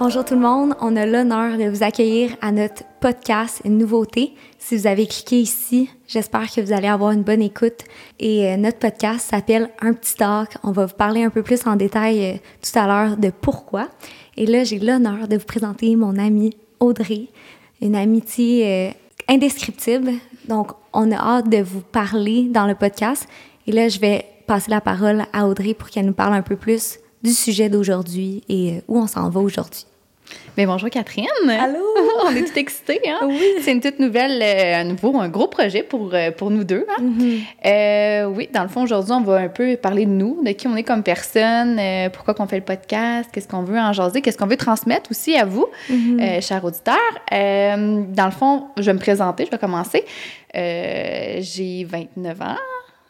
Bonjour tout le monde, on a l'honneur de vous accueillir à notre podcast, une nouveauté. Si vous avez cliqué ici, j'espère que vous allez avoir une bonne écoute. Et euh, notre podcast s'appelle Un petit talk. On va vous parler un peu plus en détail euh, tout à l'heure de pourquoi. Et là, j'ai l'honneur de vous présenter mon amie Audrey, une amitié euh, indescriptible. Donc, on a hâte de vous parler dans le podcast. Et là, je vais passer la parole à Audrey pour qu'elle nous parle un peu plus du sujet d'aujourd'hui et où on s'en va aujourd'hui. Bien, bonjour Catherine. Allô? on est tout excités, hein? Oui. C'est une toute nouvelle, euh, un nouveau, un gros projet pour, euh, pour nous deux. Hein? Mm-hmm. Euh, oui, dans le fond, aujourd'hui, on va un peu parler de nous, de qui on est comme personne, euh, pourquoi qu'on fait le podcast, qu'est-ce qu'on veut en jaser, qu'est-ce qu'on veut transmettre aussi à vous, Mm-hmm. euh, chers auditeurs. Dans le fond, je vais me présenter, je vais commencer. J'ai 29 ans.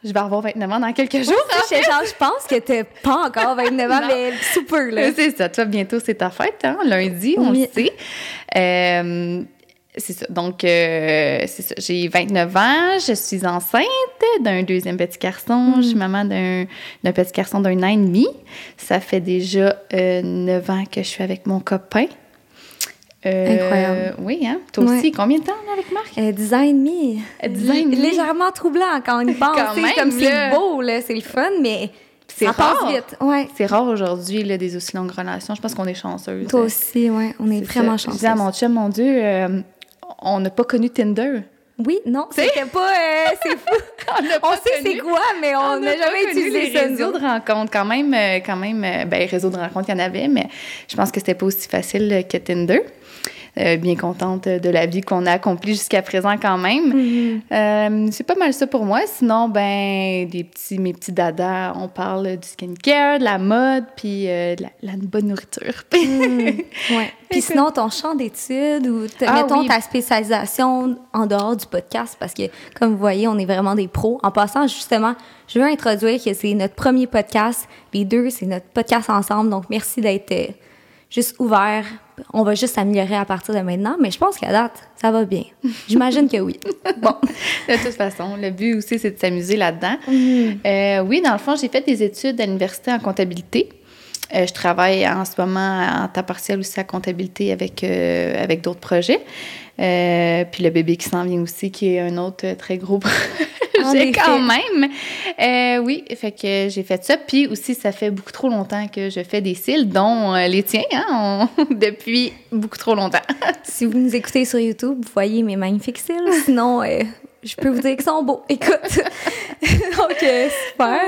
Je vais avoir 29 ans dans quelques jours. Je, genre, je pense que t'es pas encore 29 ans, mais super, là. C'est ça. Toi, bientôt, c'est ta fête, hein? Lundi, on Oui. le sait. Euh, c'est ça. Donc, euh, c'est ça. J'ai 29 ans. Je suis enceinte d'un deuxième petit garçon. Je suis maman d'un d'un petit garçon d'un an et demi. Ça fait déjà euh, 9 ans que je suis avec mon copain. Euh, Incroyable. Oui, hein? Toi Ouais. aussi. Combien de temps avec Marc? Euh, 10 ans et demi. Euh, 10 ans et demi. Légèrement troublant quand on y pense. Même, comme c'est beau, là, c'est le fun, mais C'est ça passe rare. vite. Ouais. C'est rare aujourd'hui, là, des aussi longues relations. Je pense qu'on est chanceuses. Toi aussi, ouais, on est, C'est vraiment ça. Je chanceux. disais à mon chum, mon Dieu, euh, on n'a pas connu Tinder. Oui, non, c'était pas. euh, c'est fou. On, On pas sait c'est quoi, mais on n'a jamais connu utilisé les réseaux de rencontres. Quand même, euh, quand même euh, ben, réseau de rencontres, il y en avait, mais je pense que c'était pas aussi facile euh, que Tinder. Euh, bien contente de la vie qu'on a accomplie jusqu'à présent quand même. Mhm. Euh, c'est pas mal ça pour moi. Sinon, ben, des petits, mes petits dadas, on parle du skincare, de la mode, puis euh, de la, la bonne nourriture. Mm, ouais. Puis sinon, ton champ d'études ou Ah mettons oui. ta spécialisation en dehors du podcast, parce que comme vous voyez, on est vraiment des pros. En passant, justement, je veux introduire que c'est notre premier podcast. Les deux, c'est notre podcast ensemble. Donc, merci d'être juste ouvert. On va juste s'améliorer à partir de maintenant, mais je pense qu'à date, ça va bien. J'imagine que oui. Bon. De toute façon, le but aussi, c'est de s'amuser là-dedans. Euh, oui, dans le fond, j'ai fait des études à l'université en comptabilité. Euh, je travaille en ce moment en temps partiel aussi à comptabilité avec, euh, avec d'autres projets. Euh, puis le bébé qui s'en vient aussi, qui est un autre très gros projet quand même. Oui, fait que j'ai fait ça. Puis aussi, ça fait beaucoup trop longtemps que je fais des cils, dont les tiens, hein, on- depuis beaucoup trop longtemps. Si vous nous écoutez sur YouTube, vous voyez mes magnifiques cils. Sinon, je peux vous dire qu'ils sont beaux. Écoute. Donc, super.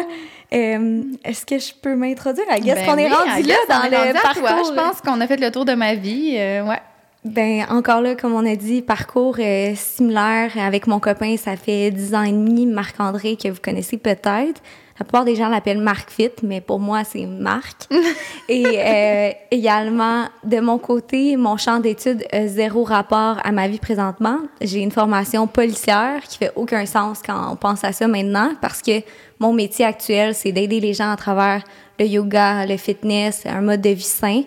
Euh, Est-ce que je peux m'introduire? I guess Ben qu'on est rendu là dans le à toi. parcours. Je pense qu'on a fait le tour de ma vie. euh, ouais. Ben, encore là, comme on a dit, parcours euh, similaire avec mon copain, ça fait 10 ans et demi, Marc-André, que vous connaissez peut-être. La plupart des gens l'appellent Marc Fit, mais pour moi, c'est Marc. et euh, également, de mon côté, mon champ d'études a zéro rapport à ma vie présentement. J'ai une formation policière qui fait aucun sens quand on pense à ça maintenant, parce que mon métier actuel, c'est d'aider les gens à travers le yoga, le fitness, un mode de vie sain.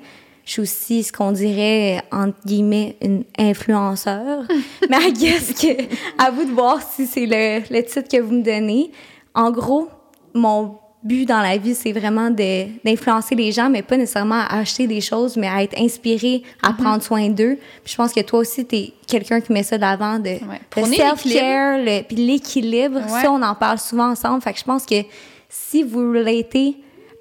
Je suis aussi ce qu'on dirait, entre guillemets, une influenceur. Mais I guess que, à vous de voir si c'est le, le titre que vous me donnez. En gros, mon but dans la vie, c'est vraiment d'influencer les gens, mais pas nécessairement à acheter des choses, mais à être inspiré, à prendre soin d'eux. Puis je pense que toi aussi, tu es quelqu'un qui met ça de l'avant, de, le Prôner self-care, le- puis l'équilibre. Ouais. Ça, on en parle souvent ensemble. Fait que je pense que si vous relatez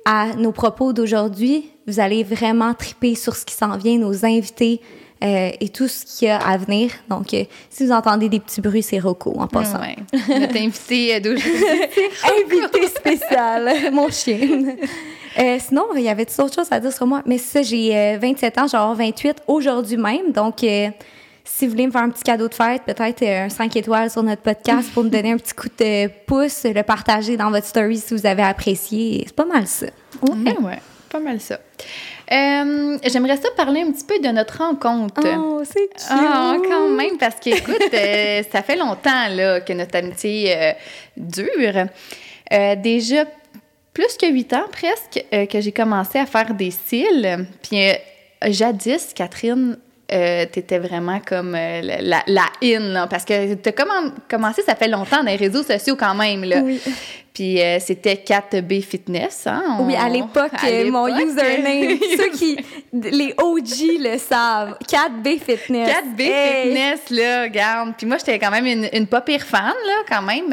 à nos propos d'aujourd'hui, vous allez vraiment triper sur ce qui s'en vient, nos invités euh, et tout ce qu'il y a à venir. Donc, euh, si vous entendez des petits bruits, c'est Rocco en passant. Ouais. Notre invité d'aujourd'hui. Invité spécial, mon chien. Euh, sinon, il y avait d'autres choses à dire sur moi? Mais ça, j'ai euh, 27 ans, genre 28 aujourd'hui même. Donc, si vous voulez me faire un petit cadeau de fête, peut-être euh, un 5 étoiles sur notre podcast pour me donner un petit coup de pouce, le partager dans votre story si vous avez apprécié. C'est pas mal ça. Ouais, ouais, pas mal ça. Euh, J'aimerais ça parler un petit peu de notre rencontre. Oh, c'est cute. Ah, quand même, parce que, écoute, euh, ça fait longtemps là, que notre amitié euh, dure. Déjà plus que huit ans presque que j'ai commencé à faire des cils. Puis jadis, Catherine, euh, t'étais vraiment comme euh, la, la, in, parce que t'as commen- commencé, ça fait longtemps dans les réseaux sociaux quand même. Là. Oui. Puis euh, c'était 4B Fitness. Hein? Oui, à l'époque, euh, mon username, ceux qui, les OG le savent. 4B Fitness. 4B Fitness, là, regarde. Puis moi, j'étais quand même une, une pas pire fan, là, quand même.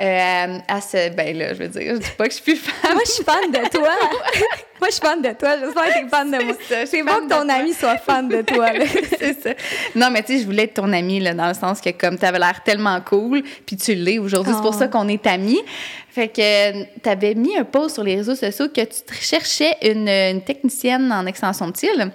Euh, à ce, ben là, je veux dire, je dis pas que je suis plus fan. moi, je suis fan de toi. moi, je suis fan de toi. J'espère que tu es fan de moi. C'est bon que ton ami soit fan de toi. c'est ça. Non, mais tu sais, je voulais être ton ami, là, dans le sens que comme tu avais l'air tellement cool, puis tu l'es aujourd'hui, c'est pour ça oh. qu'on est amis. Fait que tu avais mis un post sur les réseaux sociaux que tu cherchais une, une technicienne en extension de cils.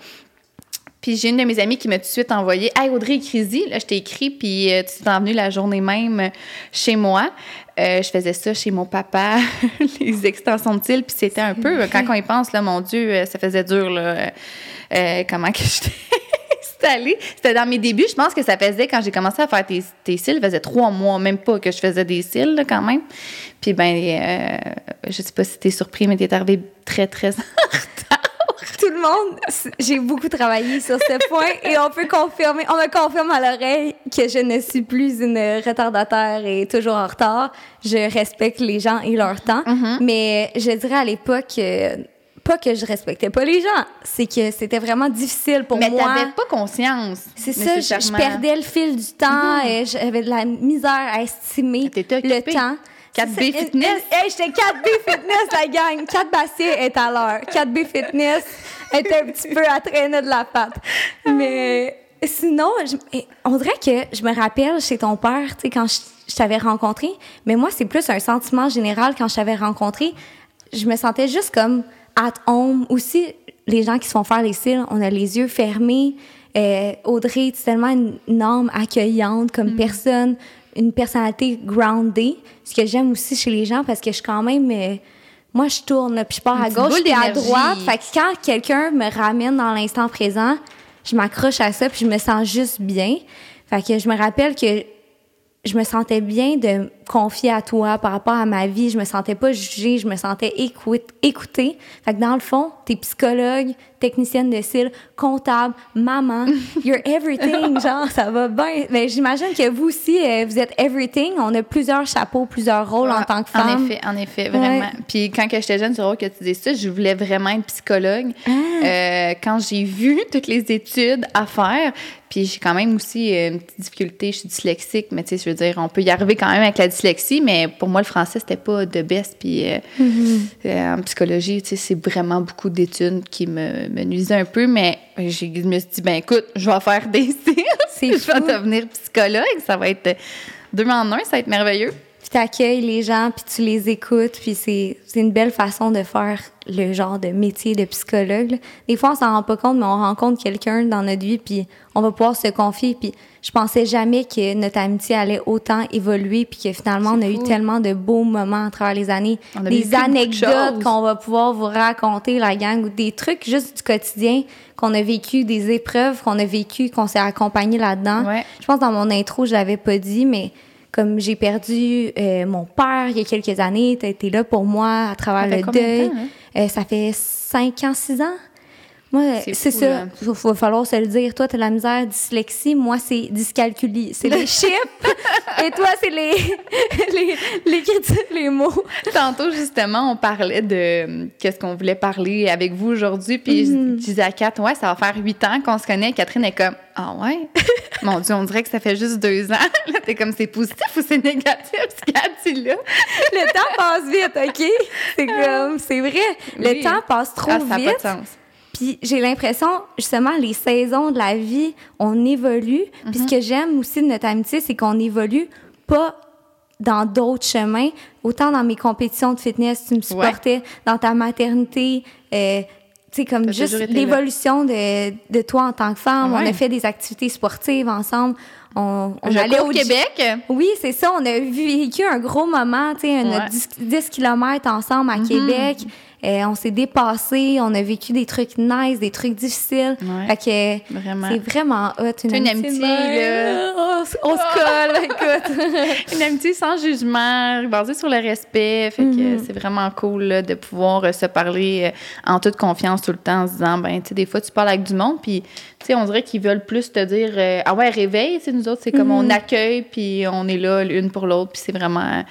Puis j'ai une de mes amies qui m'a tout de suite envoyé Hey Audrey Crisi, là, je t'ai écrit, puis euh, tu es venue la journée même chez moi. Euh, je faisais ça chez mon papa, les extensions de cils, puis c'était un peu, quand on y pense, là, mon Dieu, euh, ça faisait dur, là, comment que j'étais installée. C'était dans mes débuts, je pense que ça faisait, quand j'ai commencé à faire tes, tes cils, ça faisait trois mois, même pas que je faisais des cils, là, quand même. Puis ben, je sais pas si t'es surpris, mais t'es arrivé très, très en retard tout le monde, j'ai beaucoup travaillé sur ce point et on peut confirmer, on me confirme à l'oreille que je ne suis plus une retardataire et toujours en retard. Je respecte les gens et leur temps, mm-hmm. mais je dirais à l'époque, euh, pas que je respectais pas les gens, c'est que c'était vraiment difficile pour moi. Mais t'avais pas conscience. C'est ça, je, perdais le fil du temps mm-hmm. et j'avais de la misère à estimer le temps. 4B Fitness. Hey, j'étais 4B Fitness, la gang. 4 Bastien est à l'heure. 4B Fitness était un petit peu à traîner de la patte. Mais sinon, on dirait que je me rappelle chez ton père, tu sais, quand je, t'avais rencontré, mais moi, c'est plus un sentiment général quand je t'avais rencontré. Je me sentais juste comme at home. Aussi, les gens qui se font faire les cils, on a les yeux fermés. Euh, Audrey, tu tellement une, âme accueillante comme mm. personne une personnalité groundée, ce que j'aime aussi chez les gens parce que je suis quand même euh, moi je tourne puis je pars à gauche et à droite fait que quand quelqu'un me ramène dans l'instant présent je m'accroche à ça puis je me sens juste bien fait que je me rappelle que je me sentais bien de confier à toi par rapport à ma vie. Je me sentais pas jugée, je me sentais écoutée. Fait que dans le fond, t'es psychologue, technicienne de cils, comptable, maman, you're everything, genre, ça va bien. Mais j'imagine que vous aussi, euh, vous êtes everything. On a plusieurs chapeaux, plusieurs rôles en tant que femme. En effet, en effet, vraiment. Puis quand j'étais jeune, c'est drôle que tu dises ça, je voulais vraiment être psychologue. Ah. Euh, quand j'ai vu toutes les études à faire, puis j'ai quand même aussi euh, une petite difficulté, je suis dyslexique, mais tu sais, je veux dire, on peut y arriver quand même avec la dyslexie, mais pour moi, le français, c'était pas de best. Puis mm-hmm. en psychologie, tu sais, c'est vraiment beaucoup d'études qui me me nuisait un peu, mais je me suis dit, ben écoute, je vais faire des cils. je vais devenir psychologue. Ça va être deux en un, ça va être merveilleux. Puis tu accueilles les gens, puis tu les écoutes, puis c'est une belle façon de faire le genre de métier de psychologue. Des fois, on s'en rend pas compte, mais on rencontre quelqu'un dans notre vie, puis on va pouvoir se confier. Puis je pensais jamais que notre amitié allait autant évoluer, puis que finalement, on a eu tellement de beaux moments à travers les années. des anecdotes qu'on va pouvoir vous raconter, la gang, ou des trucs juste du quotidien qu'on a vécu, des épreuves qu'on a vécues, qu'on s'est accompagné là-dedans. Je pense dans mon intro, je l'avais pas dit, mais comme j'ai perdu euh, mon père il y a quelques années, tu as été là pour moi à travers le deuil. Hein? Euh, ça fait cinq ans, six ans. Moi, c'est ça. Il va falloir se le dire. Toi, tu as la misère dyslexie. Moi, c'est dyscalculie. C'est les chiffres. Et toi, c'est les, les, l'écriture, les mots. Tantôt, justement, on parlait de qu'est-ce qu'on voulait parler avec vous aujourd'hui. Puis je mm-hmm. disais à Kat, ouais, ça va faire huit ans qu'on se connaît. Catherine est comme, ah ouais? Mon Dieu, on dirait que ça fait juste deux ans. Là, t'es comme, c'est positif ou c'est négatif, ce qu'elle là? Le temps passe vite, OK? C'est comme, c'est vrai. Le temps passe trop ah, ça vite. Pas de sens. Puis j'ai l'impression, justement, les saisons de la vie, on évolue. Puis ce mhm. que j'aime aussi de notre amitié, c'est qu'on évolue pas dans d'autres chemins. Autant dans mes compétitions de fitness, tu me supportais, dans ta maternité, euh, tu sais, comme juste l'évolution de, de, toi en tant que femme. On a fait des activités sportives ensemble. On, on allait au Québec. Oui, c'est ça. On a vécu un gros moment, tu sais, 10, 10 km ensemble à mhm. Québec. Euh, on s'est dépassé, on a vécu des trucs nice, des trucs difficiles. Ouais. Fait que Vraiment. c'est vraiment hot. Une, une amitié, là. On, se colle, écoute. Une amitié sans jugement, basée sur le respect. Fait que Mhm. c'est vraiment cool là, de pouvoir euh, se parler euh, en toute confiance tout le temps en se disant, ben, tu sais, des fois, tu parles avec du monde, puis, tu sais, on dirait qu'ils veulent plus te dire, euh, ah ouais, réveille, tu sais, nous autres, c'est comme on Mhm. accueille, puis on est là l'une pour l'autre, puis c'est vraiment,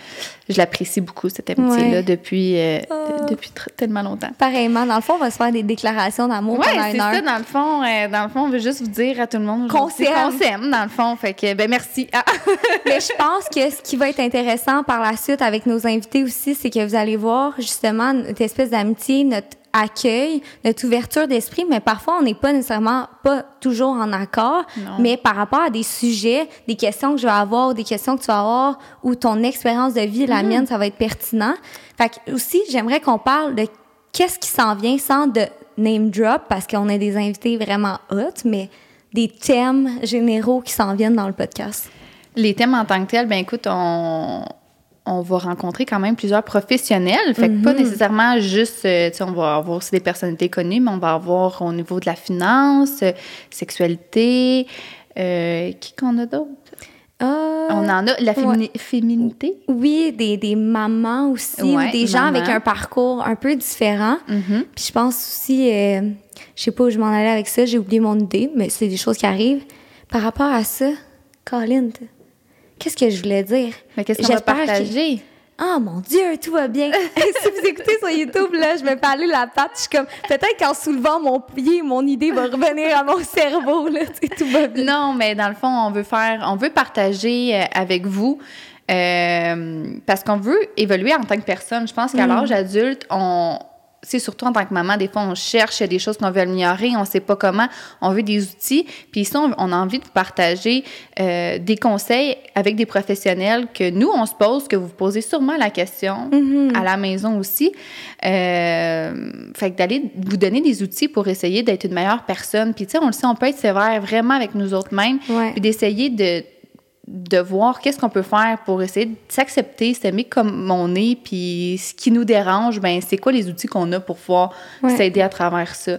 je l'apprécie beaucoup, cette amitié-là, Ouais. depuis, euh, de- Oh. depuis tellement longtemps. Pareillement, dans le fond, on va se faire des déclarations d'amour Ouais, pendant c'est une heure. ça, dans le fond. euh, dans le fond, on veut juste vous dire à tout le monde Qu'on aujourd'hui s'aime. qu'on s'aime, dans le fond. Fait que, ben, merci. Ah. Mais je pense que ce qui va être intéressant par la suite avec nos invités aussi, c'est que vous allez voir justement notre espèce d'amitié, notre accueil, notre ouverture d'esprit, mais parfois on n'est pas nécessairement pas toujours en accord, Non. mais par rapport à des sujets, des questions que je vais avoir, des questions que tu vas avoir, ou ton expérience de vie, la mienne, ça va être pertinent. Fait que aussi, j'aimerais qu'on parle de qu'est-ce qui s'en vient sans de name drop, parce qu'on a des invités vraiment hot, mais des thèmes généraux qui s'en viennent dans le podcast. Les thèmes en tant que tels, ben écoute, on, on va rencontrer quand même plusieurs professionnels. Fait que pas nécessairement juste, euh, tu sais, on va avoir aussi des personnalités connues, mais on va avoir au niveau de la finance, euh, sexualité. euh, qui qu'on a d'autres? Ah, On en a la fémini- féminité? Oui, des, des mamans aussi, ou des gens maman. avec un parcours un peu différent. Mhm. Puis je pense aussi, euh, je sais pas où je m'en allais avec ça, j'ai oublié mon idée, mais c'est des choses qui arrivent. Par rapport à ça, Colin, qu'est-ce que je voulais dire? Mais qu'est-ce qu'on va J'espère que- partager? Ah mon Dieu, tout va bien. si vous écoutez sur YouTube, là, je me fais aller la patte. Je suis comme, peut-être qu'en soulevant mon pied, mon idée va revenir à mon cerveau, là, tout va bien. Non, mais dans le fond, on veut faire, on veut partager euh, avec vous euh, parce qu'on veut évoluer en tant que personne. Je pense qu'à l'âge adulte, on c'est surtout en tant que maman, des fois, on cherche des choses qu'on veut améliorer, on sait pas comment, on veut des outils. Puis ici, on, on a envie de partager euh, des conseils avec des professionnels que nous, on se pose, que vous posez sûrement la question à la maison aussi. Euh, fait que d'aller vous donner des outils pour essayer d'être une meilleure personne. Puis tu sais, on le sait, on peut être sévère vraiment avec nous autres mêmes. Ouais. Puis d'essayer de de voir qu'est-ce qu'on peut faire pour essayer de s'accepter, s'aimer comme on est, puis ce qui nous dérange, ben c'est quoi les outils qu'on a pour pouvoir Ouais. s'aider à travers ça.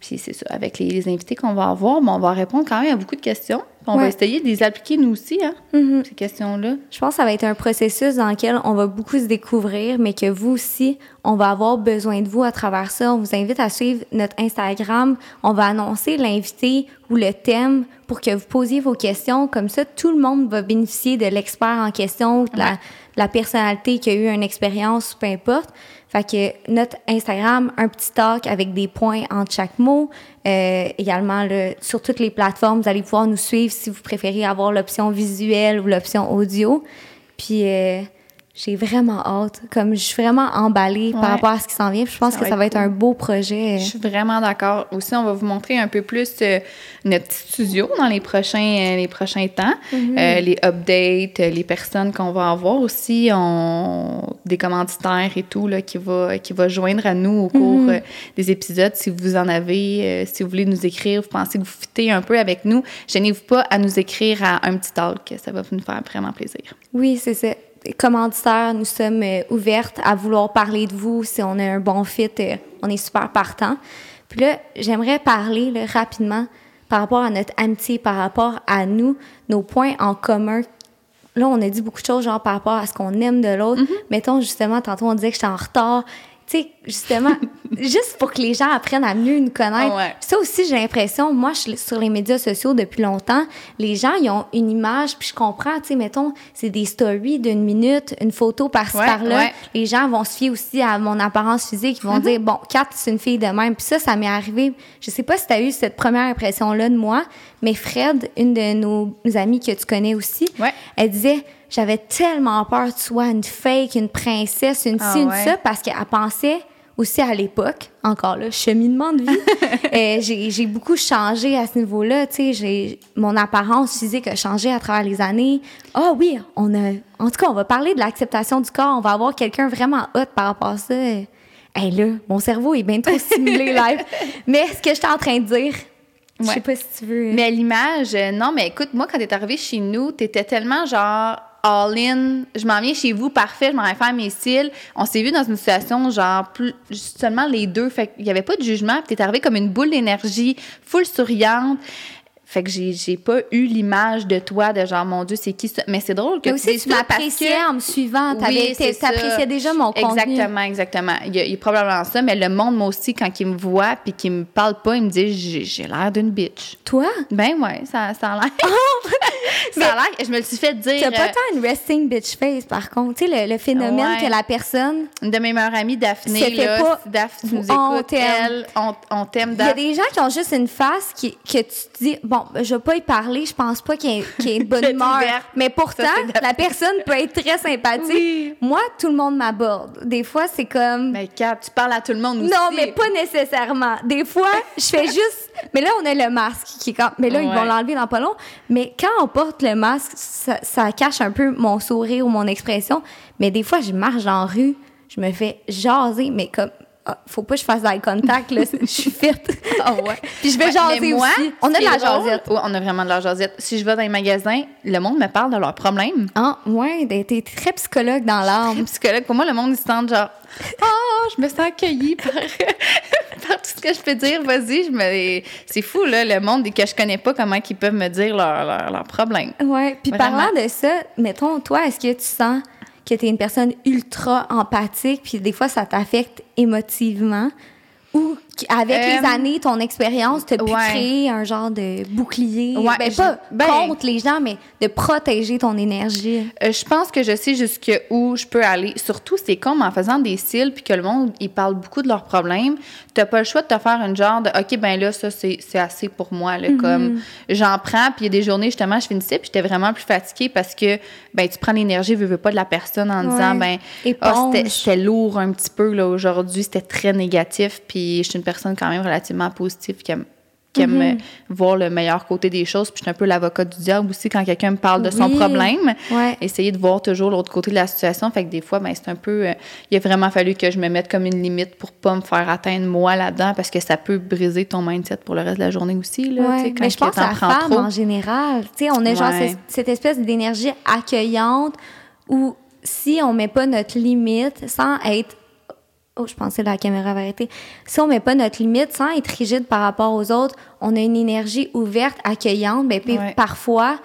Puis c'est ça, avec les, les invités qu'on va avoir, ben, on va répondre quand même à beaucoup de questions. On va essayer de les appliquer nous aussi, hein, Mhm. ces questions-là. Je pense que ça va être un processus dans lequel on va beaucoup se découvrir, mais que vous aussi, on va avoir besoin de vous à travers ça. On vous invite à suivre notre Instagram. On va annoncer l'invité ou le thème pour que vous posiez vos questions. Comme ça, tout le monde va bénéficier de l'expert en question, ou de la, de la personnalité qui a eu une expérience, peu importe. Fait que notre Instagram, un petit talk avec des points entre chaque mot. Euh, également, sur toutes les plateformes, vous allez pouvoir nous suivre si vous préférez avoir l'option visuelle ou l'option audio. Puis euh, j'ai vraiment hâte. Comme je suis vraiment emballée Ouais. par rapport à ce qui s'en vient. Puis je pense Ça que ça va être cool. un beau projet. Je suis vraiment d'accord. Aussi, on va vous montrer un peu plus euh, notre petit studio dans les prochains, euh, les prochains temps. Euh, les updates, les personnes qu'on va avoir aussi, on, des commanditaires et tout là, qui, va, qui va joindre à nous au cours euh, des épisodes. Si vous en avez, si vous voulez nous écrire, vous pensez que vous fitez un peu avec nous, gênez-vous pas à nous écrire à un petit talk. Ça va nous faire vraiment plaisir. Oui, c'est ça. Commanditaires, nous sommes euh, ouvertes à vouloir parler de vous. Si on a un bon fit, euh, on est super partant. Puis là, j'aimerais parler là, rapidement par rapport à notre amitié, par rapport à nous, nos points en commun. Là, on a dit beaucoup de choses, genre par rapport à ce qu'on aime de l'autre. Mettons, justement, tantôt, on disait que j'étais en retard. Tu sais, justement, juste pour que les gens apprennent à mieux nous connaître. Ouais. Ça aussi, j'ai l'impression, moi, je suis sur les médias sociaux depuis longtemps, les gens, ils ont une image, puis je comprends, tu sais, mettons, c'est des stories d'une minute, une photo par-ci, Ouais, par-là. ouais. Les gens vont se fier aussi à mon apparence physique, ils vont dire, bon, Kat, c'est une fille de même. Puis ça, ça m'est arrivé. Je sais pas si tu as eu cette première impression-là de moi, mais Fred, une de nos amies que tu connais aussi, Ouais. elle disait, j'avais tellement peur que tu sois une fake, une princesse, une Ah ci, une ouais. ça, parce qu'elle pensait aussi à l'époque, encore là, cheminement de vie, euh, j'ai beaucoup changé à ce niveau-là. Tu sais, mon apparence physique a changé à travers les années. Ah oui, on a. En tout cas, on va parler de l'acceptation du corps. On va avoir quelqu'un vraiment hot par rapport à ça. Hey là, mon cerveau est bien trop stimulé live. Mais ce que j'étais en train de dire, je Ouais. sais pas si tu veux. Mais à l'image, euh, non, mais écoute, moi, quand t'es arrivée chez nous, t'étais tellement genre all-in, je m'en viens chez vous, parfait, je m'en vais faire mes cils. On s'est vu dans une situation, genre, seulement les deux, fait qu'il n'y avait pas de jugement, puis t'es arrivé comme une boule d'énergie, full souriante. Fait que j'ai, pas eu l'image de toi, de genre, mon Dieu, c'est qui ça? Mais c'est drôle que Mais aussi, tu m'appréciais en me suivant. Oui. T'appréciais déjà mon contenu. Exactement, exactement. Il y, a, il y a probablement ça, mais le monde, moi aussi, quand il me voit puis qu'il me parle pas, il me dit, j'ai, l'air d'une bitch. Toi? Ben ouais, ça, ça a l'air. ça a l'air. Je me le suis fait dire. T'as pas euh, tant une resting bitch face, par contre. Tu sais, le, le phénomène Ouais. que la personne. Une de mes meilleures amies, Daphné, là, pas- si Daphné nous On écoute, t'aime. on, t'aime, Il y a Daphné. des gens qui ont juste une face qui, que tu te dis, bon, je vais pas y parler, je pense pas qu'il y ait, une bonne humeur. Mais pourtant, Ça, la personne peut être très sympathique. Oui. Moi, tout le monde m'aborde. Des fois, c'est comme. Mais Kat, tu parles à tout le monde aussi. Non, mais pas nécessairement. Des fois, je fais juste. Mais là, on a le masque qui est quand. Mais là, ils vont l'enlever dans pas long. Mais quand on porte le masque, ça, ça cache un peu mon sourire ou mon expression. Mais des fois, je marche dans la rue, je me fais jaser, mais comme. Ah, faut pas que je fasse eye contact, là. Je suis fit. Ah ouais. Puis je vais Ouais, jaser moi, aussi. On a de la jasette. On a vraiment de la jasette. Si je vais dans les magasins, le monde me parle de leurs problèmes. Ah, ouais, t'es très psychologue dans l'âme. psychologues, pour moi, le monde, ils se sentent genre, oh, je me sens accueillie par, par tout ce que je peux dire. Vas-y, je me... c'est fou, là, le monde que je connais pas, comment ils peuvent me dire leurs leurs problèmes. Ouais. Puis Vraiment. parlant de ça, mettons, toi, est-ce que tu sens que tu es une personne ultra empathique, puis des fois, ça t'affecte émotivement? Ou avec Euh, les années, ton expérience, tu as pu ouais. créer un genre de bouclier? Ouais, ben, pas ben- contre les gens, mais de protéger ton énergie. Euh, je pense que je sais jusqu'où je peux aller. Surtout, c'est comme en faisant des cils puis que le monde, il parle beaucoup de leurs problèmes. Tu pas le choix de te faire une genre de OK, ben là, ça, c'est assez pour moi. Là, Comme j'en prends, puis il y a des journées, justement, je finissais, puis j'étais vraiment plus fatiguée parce que ben tu prends l'énergie, veux, veux pas de la personne en disant, ben, c'était- c'était lourd un petit peu là aujourd'hui, c'était très négatif. Puis je suis une personne quand même relativement positive qui aime qui aime euh, voir le meilleur côté des choses. Puis je suis un peu l'avocat du diable aussi quand quelqu'un me parle de son problème Ouais. essayer de voir toujours l'autre côté de la situation. Fait que des fois, ben, c'est un peu. euh, il a vraiment fallu que je me mette comme une limite pour pas me faire atteindre moi là-dedans parce que ça peut briser ton mindset pour le reste de la journée aussi. Là, tu Ouais, sais, quand mais je pense à la femme trop. en général. Tu sais, on a genre cette, cette espèce d'énergie accueillante où si on met pas notre limite sans être Oh, je pensais que la caméra avait arrêté. Si on met pas notre limite sans être rigide par rapport aux autres, on a une énergie ouverte, accueillante. Ben, puis Ouais. parfois,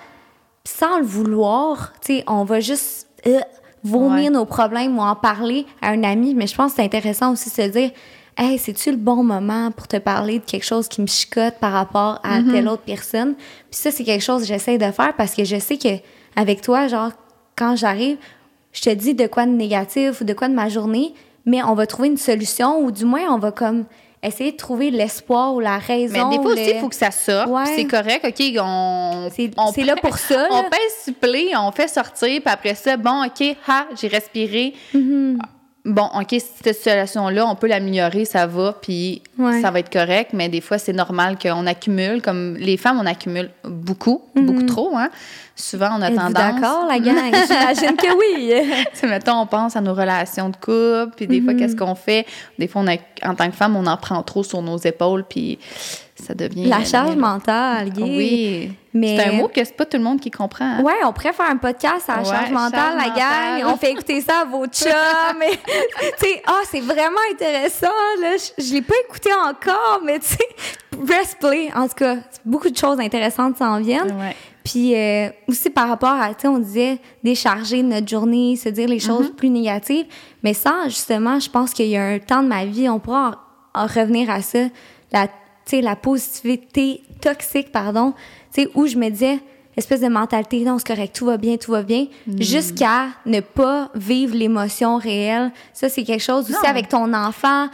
sans le vouloir, on va juste euh, vomir Ouais. nos problèmes ou en parler à un ami. Mais je pense que c'est intéressant aussi de se dire Hey, c'est-tu le bon moment pour te parler de quelque chose qui me chicote par rapport à Mm-hmm. telle autre personne? Puis ça, c'est quelque chose que j'essaie de faire parce que je sais que avec toi, genre, quand j'arrive, je te dis de quoi de négatif ou de quoi de ma journée, mais on va trouver une solution ou du moins, on va comme essayer de trouver l'espoir ou la raison. Mais des fois aussi, le- il faut que ça sorte. Ouais. C'est correct. OK, on. C'est- là pour ça, On pèse supplé, on fait sortir, puis après ça, bon, OK, ha, j'ai respiré. Mm-hmm. Bon, OK, cette situation-là, on peut l'améliorer, ça va, puis Ouais. ça va être correct, mais des fois, c'est normal qu'on accumule. Comme les femmes, on accumule beaucoup, beaucoup trop, hein. Souvent, on a tendance. d'accord, la gang? J'imagine que oui. Mettons, on pense à nos relations de couple, puis des fois, qu'est-ce qu'on fait? Des fois, on a, en tant que femme, on en prend trop sur nos épaules, puis ça devient... La charge mentale. yeah. Oui. Mais- C'est un mot que c'est pas tout le monde qui comprend. hein. Ouais, on pourrait faire un podcast à la Ouais, charge mentale, charge la gang. mentale. On fait écouter ça à vos chums. mais, tu sais, ah, c'est vraiment intéressant, là. Je, je l'ai pas écouté encore, mais tu sais, press play. En tout cas, beaucoup de choses intéressantes s'en viennent. Ouais. Puis euh, aussi par rapport à, tu sais, on disait décharger notre journée, se dire les choses Mm-hmm. plus négatives. Mais ça, justement, je pense qu'il y a un temps de ma vie, on pourra en, en revenir à ça, la, la positivité toxique, pardon, où je me disais, espèce de mentalité, non, c'est correct, tout va bien, tout va bien, Mm. jusqu'à ne pas vivre l'émotion réelle. Ça, c'est quelque chose aussi Non. avec ton enfant,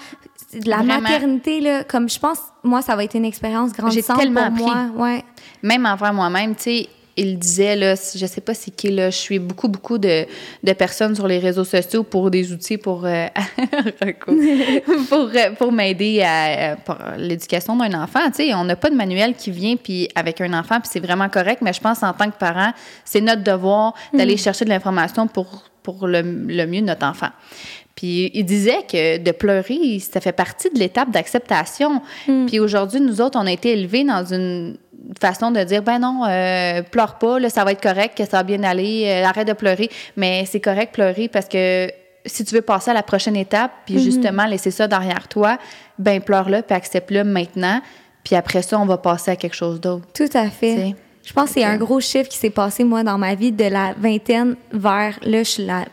de la Vraiment. maternité, là, comme je pense, moi, ça va être une expérience grandissante tellement pour appris. moi. Ouais. Même envers moi-même, tu sais, il disait, là, je sais pas c'est qui, là, je suis beaucoup, beaucoup de, de personnes sur les réseaux sociaux pour des outils pour, euh, pour, euh, pour m'aider à, l'éducation d'un enfant. Tu sais, on n'a pas de manuel qui vient puis avec un enfant, puis c'est vraiment correct, mais je pense en tant que parent, c'est notre devoir d'aller chercher de l'information pour, pour le, le mieux de notre enfant. Puis il disait que de pleurer, ça fait partie de l'étape d'acceptation. Puis aujourd'hui, nous autres, on a été élevés dans une façon de dire ben non, euh, pleure pas, là, ça va être correct, que ça va bien aller, euh, arrête de pleurer. Mais c'est correct pleurer parce que si tu veux passer à la prochaine étape, puis Mhm. justement laisser ça derrière toi, ben pleure-le, puis accepte-le maintenant. Puis après ça, on va passer à quelque chose d'autre. Tout à fait. T'sais. Je pense que c'est un gros chiffre qui s'est passé, moi, dans ma vie, de la vingtaine vers, là, je suis la,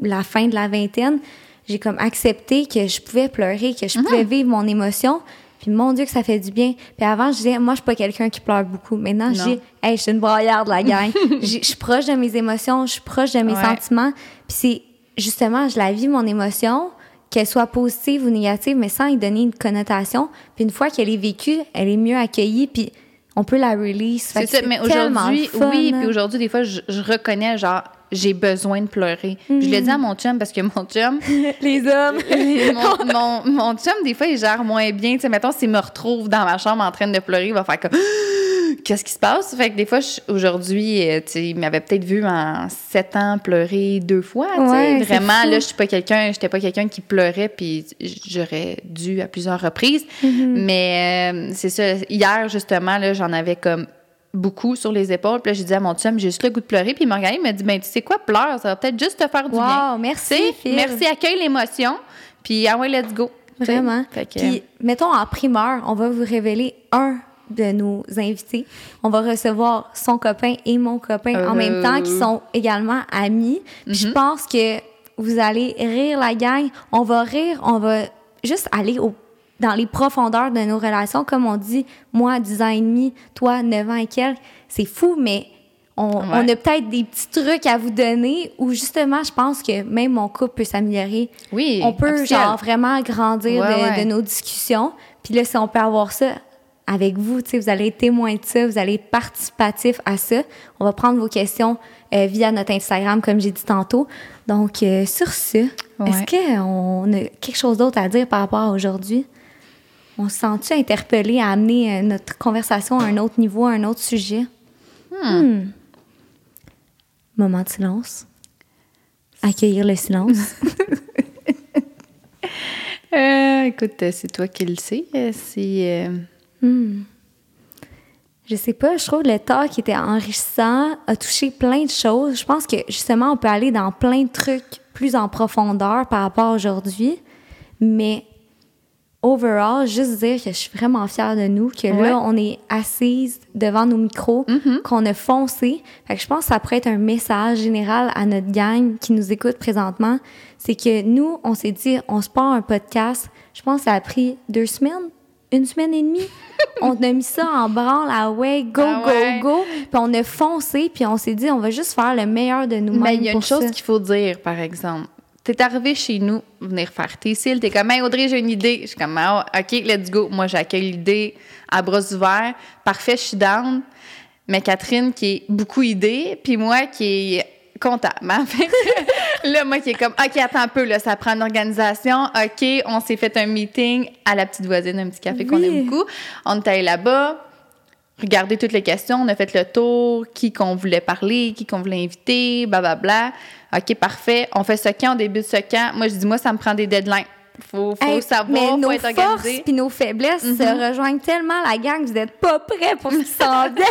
la fin de la vingtaine. J'ai comme accepté que je pouvais pleurer, que je Mhm. pouvais vivre mon émotion. Puis mon Dieu, que ça fait du bien. Puis avant, je disais, moi, je suis pas quelqu'un qui pleure beaucoup. Maintenant, je dis, hey, je suis une braillarde, la gang. Je suis proche de mes émotions, je suis proche de mes Ouais. sentiments. Puis c'est, justement, je la vis, mon émotion, qu'elle soit positive ou négative, mais sans y donner une connotation. Puis une fois qu'elle est vécue, elle est mieux accueillie, puis on peut la release. C'est ça, mais aujourd'hui, oui, hein. puis aujourd'hui, des fois, je, je reconnais, genre, j'ai besoin de pleurer. Je le dis à mon chum parce que mon chum, les hommes. mon, mon, mon chum, des fois, il gère moins bien. Tu sais, mettons, s'il me retrouve dans ma chambre en train de pleurer, il va faire comme Qu'est-ce qui se passe? Fait que des fois, aujourd'hui, euh, tu sais, il m'avait peut-être vu en sept ans pleurer deux fois. tu sais. Ouais, Vraiment, là, je suis pas quelqu'un, j'étais pas quelqu'un qui pleurait, puis j'aurais dû à plusieurs reprises. Mm-hmm. Mais euh, c'est ça. Hier, justement, là, j'en avais comme beaucoup sur les épaules. Puis là, j'ai dit à mon chum, j'ai juste le goût de pleurer. Puis il m'a regardé, il m'a dit, ben, tu sais quoi, pleure, ça va peut-être juste te faire du bien. Wow, merci, sais, Phil. merci, accueille l'émotion. Puis ah ouais, let's go. Vraiment. Que, Puis, mettons, en primeur, on va vous révéler un de nos invités. On va recevoir son copain et mon copain en même temps, qui Euh. sont également amis. Puis je pense que vous allez rire la gang. On va rire, on va juste aller au- dans les profondeurs de nos relations. Comme on dit, moi, 10 ans et demi, toi, 9 ans et quelques. C'est fou, mais on, on a peut-être des petits trucs à vous donner où justement, je pense que même mon couple peut s'améliorer. Oui, On peut officiel. genre vraiment grandir Ouais, de, ouais. de nos discussions. Puis là, si on peut avoir ça avec vous, tu sais, vous allez être témoin de ça, vous allez être participatif à ça. On va prendre vos questions euh, via notre Instagram, comme j'ai dit tantôt. Donc, euh, sur ce, est-ce qu'on a quelque chose d'autre à dire par rapport à aujourd'hui? On se sent-tu interpellé à amener euh, notre conversation à un autre niveau, à un autre sujet? Hmm. Moment de silence. Accueillir le silence. Euh, écoute, c'est toi qui le sais. euh, C'est. euh, Hmm. Je sais pas, je trouve le talk était enrichissant, a touché plein de choses. Je pense que justement, on peut aller dans plein de trucs plus en profondeur par rapport à aujourd'hui. Mais overall, juste dire que je suis vraiment fière de nous, que Ouais. là, on est assises devant nos micros, qu'on a foncé. Fait que je pense que ça pourrait être un message général à notre gang qui nous écoute présentement. C'est que nous, on s'est dit, on se part un podcast. Je pense que ça a pris deux semaines, une semaine et demie. on a mis ça en branle, ah ouais, go, Ah go, ouais. go. Puis on a foncé, puis on s'est dit, on va juste faire le meilleur de nous-mêmes. Mais il y a une chose qu'il faut dire, par exemple. T'es arrivé chez nous, venir faire tes cils, t'es comme, hey Audrey, j'ai une idée. Je suis comme, Ah, OK, let's go. Moi, j'accueille l'idée à bras ouverts. Parfait, je suis down. Mais Catherine, qui est beaucoup idée, puis moi, qui est comptable. hein. Là, moi, qui est comme, OK, attends un peu, là, ça prend une organisation. OK, on s'est fait un meeting à la petite voisine, un petit café qu'on aime beaucoup. On est allé là-bas regarder toutes les questions, on a fait le tour, qui qu'on voulait parler, qui qu'on voulait inviter, blablabla. OK, parfait. On fait ce camp, on débute ce camp. Moi, je dis, moi, ça me prend des deadlines. Faut, faut Hey, savoir, mais faut nos être forces. Mhm. puis nos faiblesses se rejoignent tellement la gang, vous n'êtes pas prêts pour ce qui s'en vient.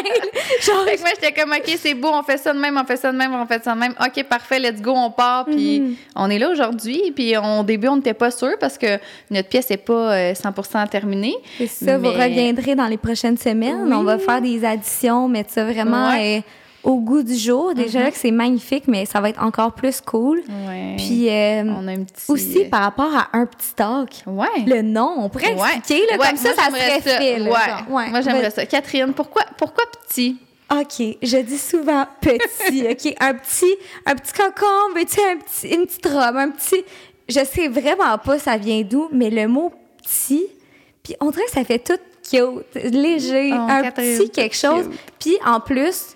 Genre, Fait que moi, j'étais comme, OK, c'est beau, on fait ça de même, on fait ça de même, on fait ça de même. OK, parfait, let's go, on part. Puis Mhm. on est là aujourd'hui. Puis au début, on n'était pas sûr parce que notre pièce n'est pas euh, 100% terminée. c'est ça, vous reviendrez dans les prochaines semaines. Oui. On va faire des additions, mettre ça vraiment Ouais. euh, au goût du jour. Déjà là que c'est magnifique, mais ça va être encore plus cool. Ouais. Puis euh, on a un petit. aussi par rapport à un petit talk. Ouais. Le nom, on pourrait Ouais. expliquer, là, comme ça, ça serait genre. Ouais. Moi, j'aimerais ça. Catherine, pourquoi, pourquoi petit? OK, je dis souvent petit, OK? Un petit, un petit cocon, veux-tu un petit, une petite robe, un petit... Je sais vraiment pas ça vient d'où, mais le mot petit, puis on dirait que ça fait tout cute, léger, Oh, un Catherine, petit quelque chose. Puis en plus,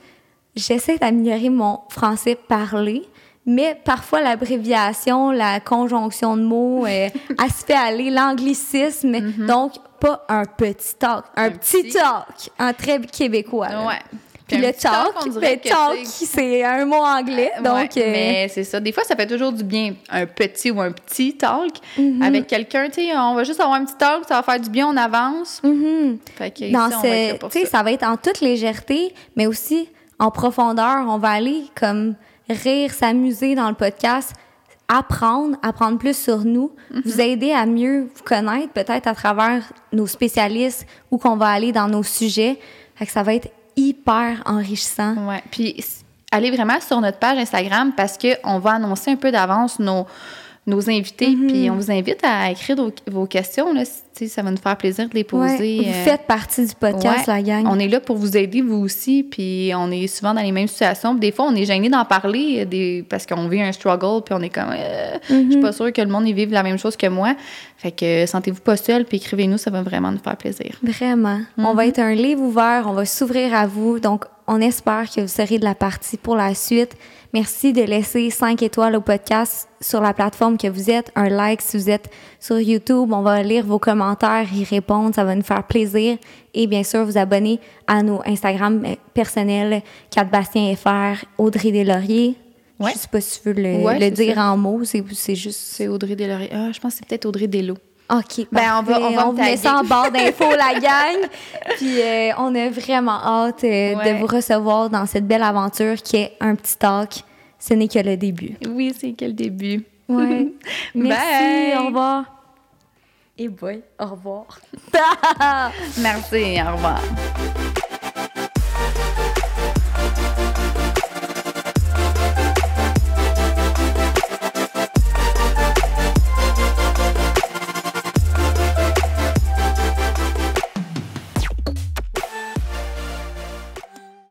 j'essaie d'améliorer mon français parlé, mais parfois l'abréviation, la conjonction de mots, euh, elle se fait aller, l'anglicisme. Donc, pas un petit talk, un, Un petit, petit. talk, un très québécois. là. Ouais. Puis le talk, le talk, sais, c'est un mot anglais. Ouais, Donc, euh, mais c'est ça. Des fois, ça fait toujours du bien, un petit ou un petit talk mhm. avec quelqu'un. Tu sais, on va juste avoir un petit talk, ça va faire du bien, on avance. Mhm. Fait que ici, dans on va être là ce, pour tu sais, ça. ça va être en toute légèreté, mais aussi en profondeur. On va aller comme rire, s'amuser dans le podcast, apprendre, apprendre plus sur nous, Mm-hmm. vous aider à mieux vous connaître, peut-être à travers nos spécialistes ou qu'on va aller dans nos sujets. Fait que ça va être hyper enrichissant. Ouais. Puis allez vraiment sur notre page Instagram parce qu'on va annoncer un peu d'avance nos, nos invités. Mhm. Puis on vous invite à écrire vos, vos questions. Là, ça va nous faire plaisir de les Ouais, poser. vous euh, faites partie du podcast, ouais. la gang. On est là pour vous aider, vous aussi, puis on est souvent dans les mêmes situations. Des fois, on est gêné d'en parler euh, des... parce qu'on vit un struggle, puis on est comme, euh, je Mhm. suis pas sûre que le monde y vive la même chose que moi. Fait que euh, sentez-vous pas seul, puis écrivez-nous, ça va vraiment nous faire plaisir. Vraiment. On Mhm. va être un livre ouvert, on va s'ouvrir à vous. Donc, on espère que vous serez de la partie pour la suite. Merci de laisser 5 étoiles au podcast sur la plateforme que vous êtes, un like si vous êtes sur YouTube. On va lire vos commentaires, y répondre, ça va nous faire plaisir. Et bien sûr, vous abonner à nos Instagram personnels, Cat Bastien FR, Audrey Deslauriers. Ouais. Je sais pas si tu veux le, Ouais, le c'est dire ça. en mots, c'est c'est juste... C'est Audrey Deslauriers. Ah, je pense que c'est peut-être Audrey Delo. OK. Ben, on va- on va vous met ça en barre d'infos, la gang. Puis euh, on a vraiment hâte euh, Ouais. de vous recevoir dans cette belle aventure qui est un petit talk. Ce n'est que le début. Oui, c'est quel début. Ouais. Merci. Bye. Au revoir. Et boy, au revoir. Merci, au revoir.